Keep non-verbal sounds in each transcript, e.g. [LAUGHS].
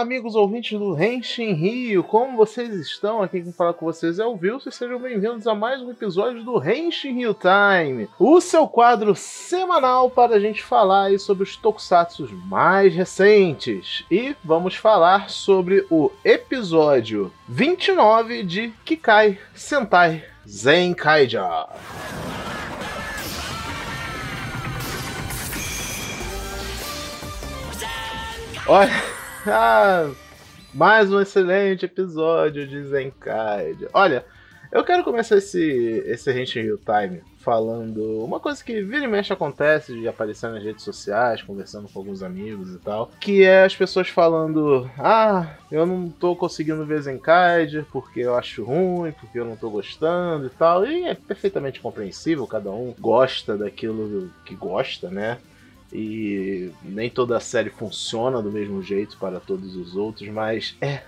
Olá, amigos ouvintes do Renshin Rio, como vocês estão? Aqui quem fala com vocês é o Wilson e sejam bem-vindos a mais um episódio do Renshin Rio Time, o seu quadro semanal para a gente falar sobre os tokusatsu mais recentes. E vamos falar sobre o episódio 29 de Kikai Sentai Zenkaija. Olha. [LAUGHS] Ah, mais um excelente episódio de Zenkaido. Olha, eu quero começar esse, esse Henshin Real Time falando uma coisa que vira e mexe acontece de aparecer nas redes sociais, conversando com alguns amigos e tal, que é as pessoas falando: "Ah, eu não tô conseguindo ver Zenkaiger porque eu acho ruim, porque eu não tô gostando e tal". E é perfeitamente compreensível, cada um gosta daquilo que gosta, né? E nem toda a série funciona do mesmo jeito para todos os outros, mas é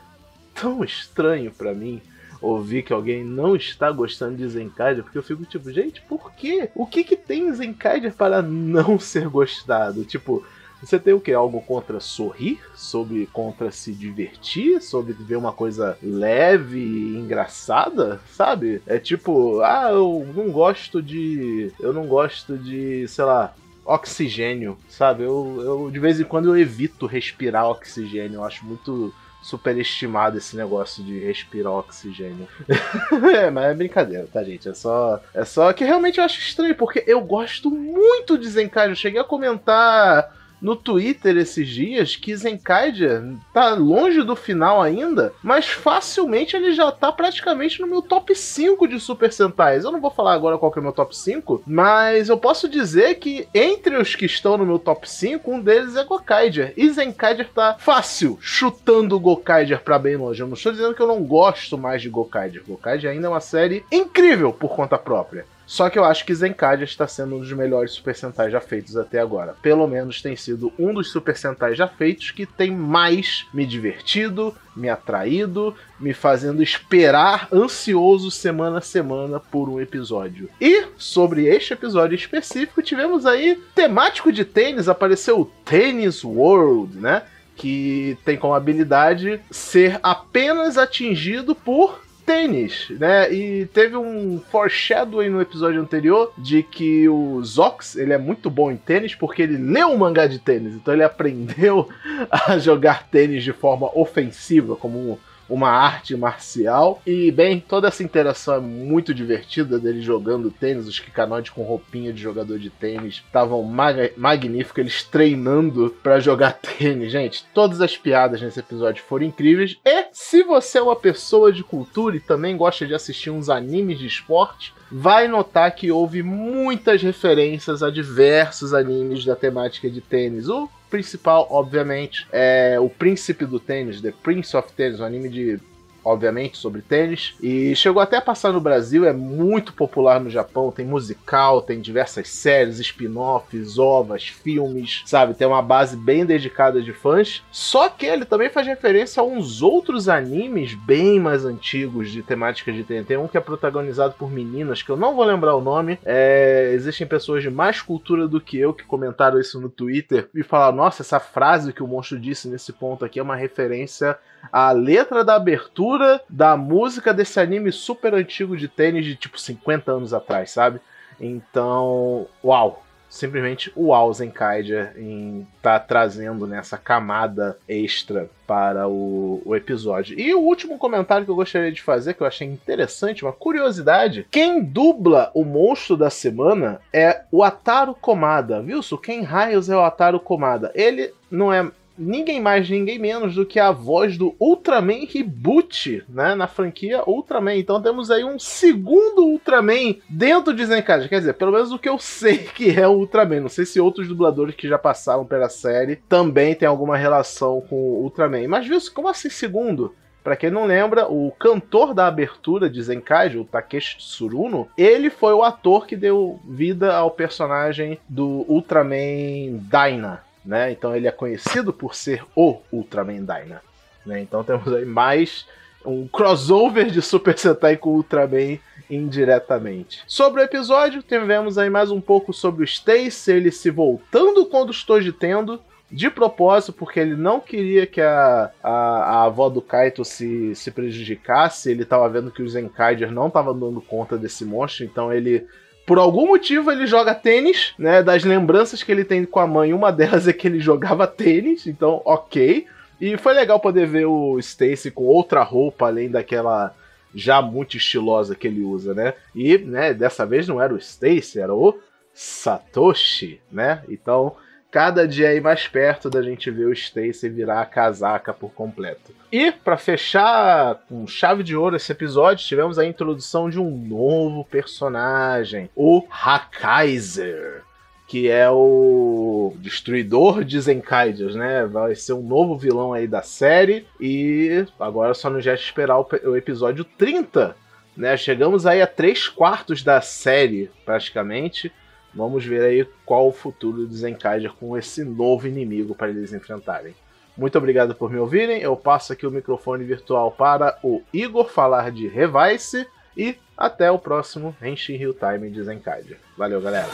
tão estranho para mim ouvir que alguém não está gostando de Zenkaiger, porque eu fico tipo, gente, por quê? O que que tem em para não ser gostado? Tipo, você tem o que? Algo contra sorrir? Sobre contra se divertir? Sobre ver uma coisa leve e engraçada? Sabe? É tipo, ah, eu não gosto de. Eu não gosto de, sei lá, oxigênio, sabe? Eu, eu de vez em quando eu evito respirar oxigênio, eu acho muito superestimado esse negócio de respirar oxigênio. [LAUGHS] é, mas é brincadeira, tá, gente? É só, é só que realmente eu acho estranho, porque eu gosto muito de Zenkai. Eu cheguei a comentar no Twitter esses dias que Zenkaiger tá longe do final ainda, mas facilmente ele já tá praticamente no meu top 5 de Super Sentais. Eu não vou falar agora qual que é o meu top 5, mas eu posso dizer que entre os que estão no meu top 5, um deles é Gokaiger. E Zenkaiger tá fácil, chutando o Gokaiger pra bem longe. Eu não estou dizendo que eu não gosto mais de Gokaiger. Gokaiger ainda é uma série incrível por conta própria. Só que eu acho que Zenkadia está sendo um dos melhores Super Sentais já feitos até agora. Pelo menos tem sido um dos Super Sentais já feitos que tem mais me divertido, me atraído, me fazendo esperar ansioso semana a semana por um episódio. E sobre este episódio específico, tivemos aí temático de tênis, apareceu o Tennis World, né? Que tem como habilidade ser apenas atingido por tênis, né? E teve um foreshadowing no episódio anterior de que o Zox, ele é muito bom em tênis porque ele leu um mangá de tênis, então ele [LAUGHS] aprendeu a jogar tênis de forma ofensiva, como uma arte marcial. E, bem, toda essa interação é muito divertida dele jogando tênis, os Kikanoid com roupinha de jogador de tênis estavam mag magníficos, eles treinando para jogar [LAUGHS] tênis. Gente, todas as piadas nesse episódio foram incríveis. E se você é uma pessoa de cultura e também gosta de assistir uns animes de esporte, vai notar que houve muitas referências a diversos animes da temática de tênis. O principal, obviamente, é o Príncipe do Tênis, The Prince of Tennis, um anime de obviamente, sobre tênis. E chegou até a passar no Brasil, é muito popular no Japão. Tem musical, tem diversas séries, spin-offs, ovas, filmes, sabe? Tem uma base bem dedicada de fãs. Só que ele também faz referência a uns outros animes bem mais antigos de temática de. Tem um que é protagonizado por meninas, que eu não vou lembrar o nome. É... Existem pessoas de mais cultura do que eu que comentaram isso no Twitter e falaram: nossa, essa frase que o monstro disse nesse ponto aqui é uma referência à letra da abertura da música desse anime super antigo de tênis de tipo 50 anos atrás, sabe? Então, uau! Simplesmente uau, Zenkaiger em tá trazendo nessa né, camada extra para o, o, episódio. E o último comentário que eu gostaria de fazer, que eu achei interessante, uma curiosidade: quem dubla o monstro da semana é o Ataru Komada. Wilson, quem raios é o Ataru Komada? Ele não é ninguém mais, ninguém menos do que a voz do Ultraman Reboot, né? Na franquia Ultraman. Então temos aí um segundo Ultraman dentro de Zenkaiger. Quer dizer, pelo menos o que eu sei [LAUGHS] que é o Ultraman. Não sei se outros dubladores que já passaram pela série também têm alguma relação com o Ultraman. Mas viu, como assim segundo? Para quem não lembra, o cantor da abertura de Zenkaijo, o Takeshi Tsuruno, ele foi o ator que deu vida ao personagem do Ultraman Dyna, né? Então ele é conhecido por ser o Ultraman Dyna. Né? Então temos aí mais um crossover de Super Sentai com Ultraman indiretamente. Sobre o episódio, tivemos aí mais um pouco sobre o Stacy, ele se voltando contra os Tojitendo, de propósito, porque ele não queria que a, a, a avó do Kaito se, se prejudicasse. Ele tava vendo que os Zenkaiger não estavam dando conta desse monstro, então ele por algum motivo ele joga tênis, né? Das lembranças que ele tem com a mãe, uma delas [LAUGHS] é que ele jogava tênis, então ok. E foi legal poder ver o Stacy com outra roupa além daquela já muito estilosa que ele usa, né? E, né, dessa vez não era o Stacy, era o Satoshi, né? Então, cada dia aí mais perto da gente ver o Stacy virar a casaca por completo. E para fechar com chave de ouro esse episódio, tivemos a introdução de um novo personagem, o Hakaiser, que é o destruidor de Zenkaiders, né? Vai ser um novo vilão aí da série e agora só nos resta esperar o episódio 30, né? Chegamos aí a três quartos da série, praticamente. Vamos ver aí qual o futuro do Zenkaiger com esse novo inimigo para eles enfrentarem. Muito obrigado por me ouvirem. Eu passo aqui o microfone virtual para o Igor falar de Revice e até o próximo Henshin Hill Time de Zenkaiger. Valeu, galera!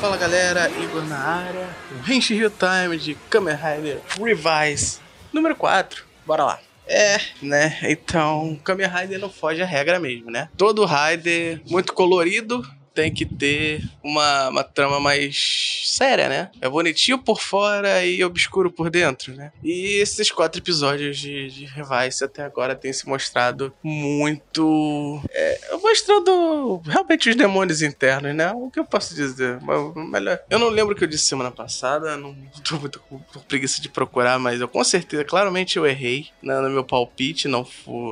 Fala galera, Igor na área, Henshin Hill Time de Kamen Rider Revise número 4 bora lá. É, né? Então, Kamen Rider não foge à regra mesmo, né? Todo Rider muito colorido, tem que ter uma, uma trama mais séria, né? É bonitinho por fora e obscuro por dentro, né? E esses quatro episódios de, de Revice até agora têm se mostrado muito. É, mostrando realmente os demônios internos, né? O que eu posso dizer? Melhor. Eu não lembro o que eu disse semana passada, não tô muito com preguiça de procurar, mas eu com certeza, claramente eu errei né, no meu palpite, não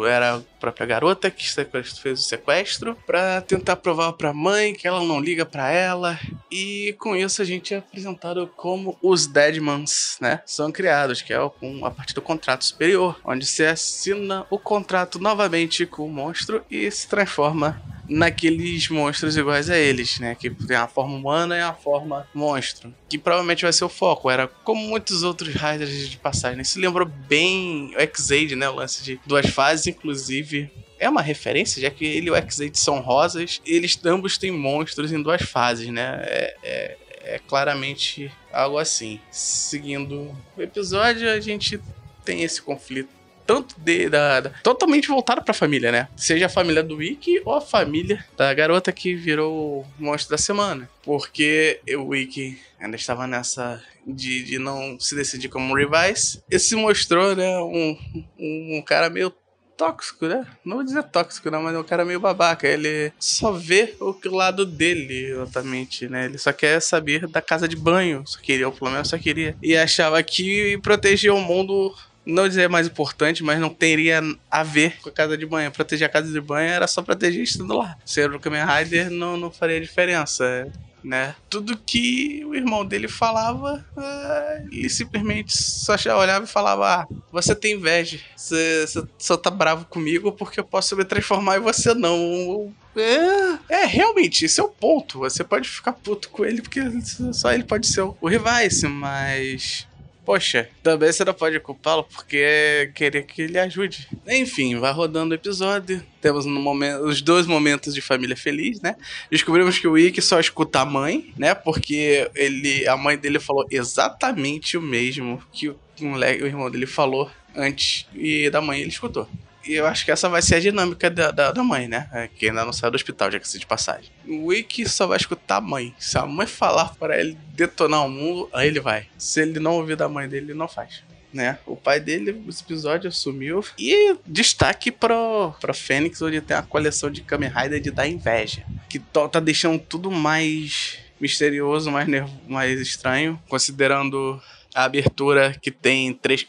era a própria garota que fez o sequestro, para tentar provar pra mãe que ela não liga para ela. E com isso a gente é apresentado como os Deadmans, né? São criados, que é a partir do contrato superior, onde se assina o contrato novamente com o monstro e se transforma naqueles monstros iguais a eles, né? Que tem a forma humana e a forma monstro. Que provavelmente vai ser o foco. Era como muitos outros Riders de passagem. Isso lembrou bem o X-Aid, né? O lance de duas fases, inclusive é uma referência, já que ele e o X-8 são rosas, eles ambos têm monstros em duas fases, né? É, é, é claramente algo assim. Seguindo o episódio, a gente tem esse conflito tanto de, da, da, totalmente voltado para a família, né? Seja a família do Wiki ou a família da garota que virou o monstro da semana. Porque o Wiki ainda estava nessa de, de não se decidir como Revise. Esse se mostrou, né, um, um, um cara meio tóxico, né? Não vou dizer tóxico, não, mas é um cara meio babaca. Ele só vê o lado dele, exatamente, né? Ele só quer saber da casa de banho. Só queria, o problema só queria. E achava que proteger o mundo não dizer mais importante, mas não teria a ver com a casa de banho. Proteger a casa de banho era só proteger estando lá. Ser o Kamen Rider não, não faria diferença né? Tudo que o irmão dele falava, uh, ele simplesmente só olhava e falava: ah, você tem inveja, você, só tá bravo comigo porque eu posso me transformar e você não. É, é, realmente, esse é o ponto. Você pode ficar puto com ele porque só ele pode ser o Revice, mas Poxa, também você não pode culpá-lo porque querer que ele ajude. Enfim, vai rodando o episódio. Temos no momento, os dois momentos de família feliz, né? Descobrimos que o Ikki só escuta a mãe, né? Porque ele, a mãe dele falou exatamente o mesmo que o, o irmão dele falou antes. E da mãe ele escutou. E eu acho que essa vai ser a dinâmica da, da, da mãe, né? É, que ainda não saiu do hospital, já que se de passagem. O Wiki só vai escutar a mãe. Se a mãe falar para ele detonar o mundo, aí ele vai. Se ele não ouvir da mãe dele, ele não faz. Né? O pai dele, esse episódio, assumiu. E destaque pro, pro Fênix, onde tem a coleção de Kamen Rider de dar inveja. Que tá deixando tudo mais misterioso, mais, mais estranho, considerando a abertura que tem três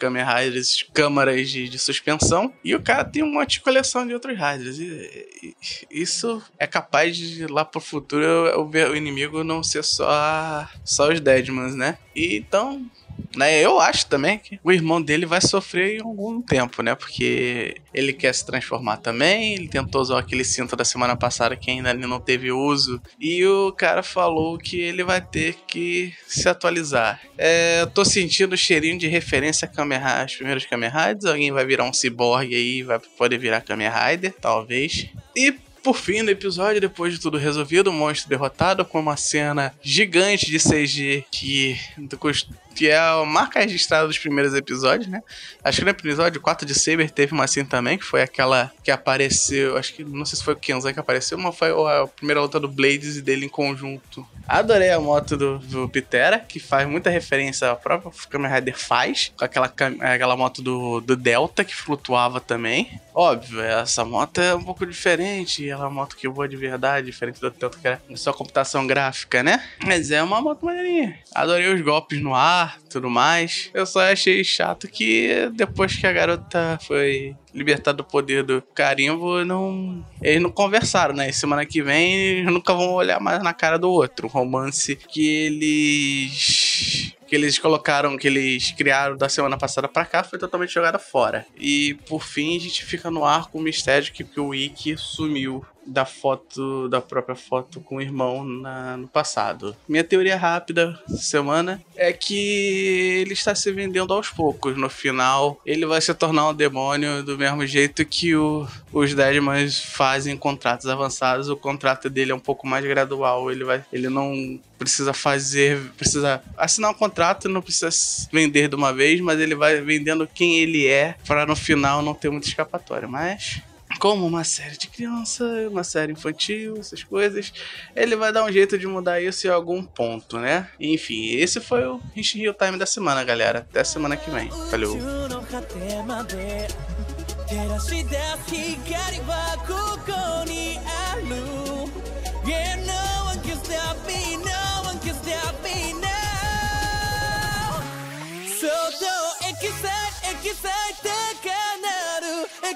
câmaras de, de, suspensão, e o cara tem um monte de coleção de outros Riders. E, e, isso é capaz de lá pro futuro o, o inimigo não ser só, só os Deadmans, né? E então Né? Eu acho também que o irmão dele vai sofrer em algum tempo, né? Porque ele quer se transformar também. Ele tentou usar aquele cinto da semana passada que ainda não teve uso. E o cara falou que ele vai ter que se atualizar. É, eu tô sentindo o cheirinho de referência a Kamen Rider, os primeiros Kamen Riders. Alguém vai virar um cyborg aí, vai poder virar Kamen Rider, talvez. E por fim do episódio, depois de tudo resolvido, o monstro derrotado com uma cena gigante de CG que que é a marca registrada dos primeiros episódios, né? Acho que no episódio 4 de Saber teve uma assim também, que foi aquela que apareceu, acho que não sei se foi o Kenzan que apareceu, mas foi a primeira luta do Blades e dele em conjunto. Adorei a moto do, do Pitera, que faz muita referência ao próprio Kamen Rider faz, com aquela, aquela moto do, do Delta que flutuava também. Óbvio, essa moto é um pouco diferente, ela é uma moto que voa de verdade, diferente do Delta que era só computação gráfica, né? Mas é uma moto maneirinha. Adorei os golpes no ar, tudo mais. Eu só achei chato que depois que a garota foi libertada do poder do carimbo, não. Eles não conversaram, né? semana que vem nunca vão olhar mais na cara do outro. Um romance que eles que eles colocaram, que eles criaram da semana passada pra cá, foi totalmente jogada fora. E por fim, a gente fica no ar com o mistério que, que o Ikki sumiu da foto, da própria foto com o irmão na, no passado. Minha teoria rápida semana é que ele está se vendendo aos poucos. No final, ele vai se tornar um demônio do mesmo jeito que o, os Deadmans fazem contratos avançados. O contrato dele é um pouco mais gradual. Ele vai, ele não precisa fazer, precisa assinar um contrato, não precisa vender de uma vez, mas ele vai vendendo quem ele é para no final não ter muita escapatória. Mas como uma série de criança, uma série infantil, essas coisas, ele vai dar um jeito de mudar isso em algum ponto, né? Enfim, esse foi o Rich Hill Time da semana, galera. Até semana que vem. Valeu!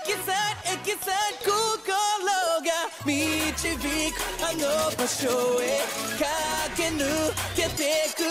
エキサイエキサイ心が導くあの場所へ駆け抜けてく。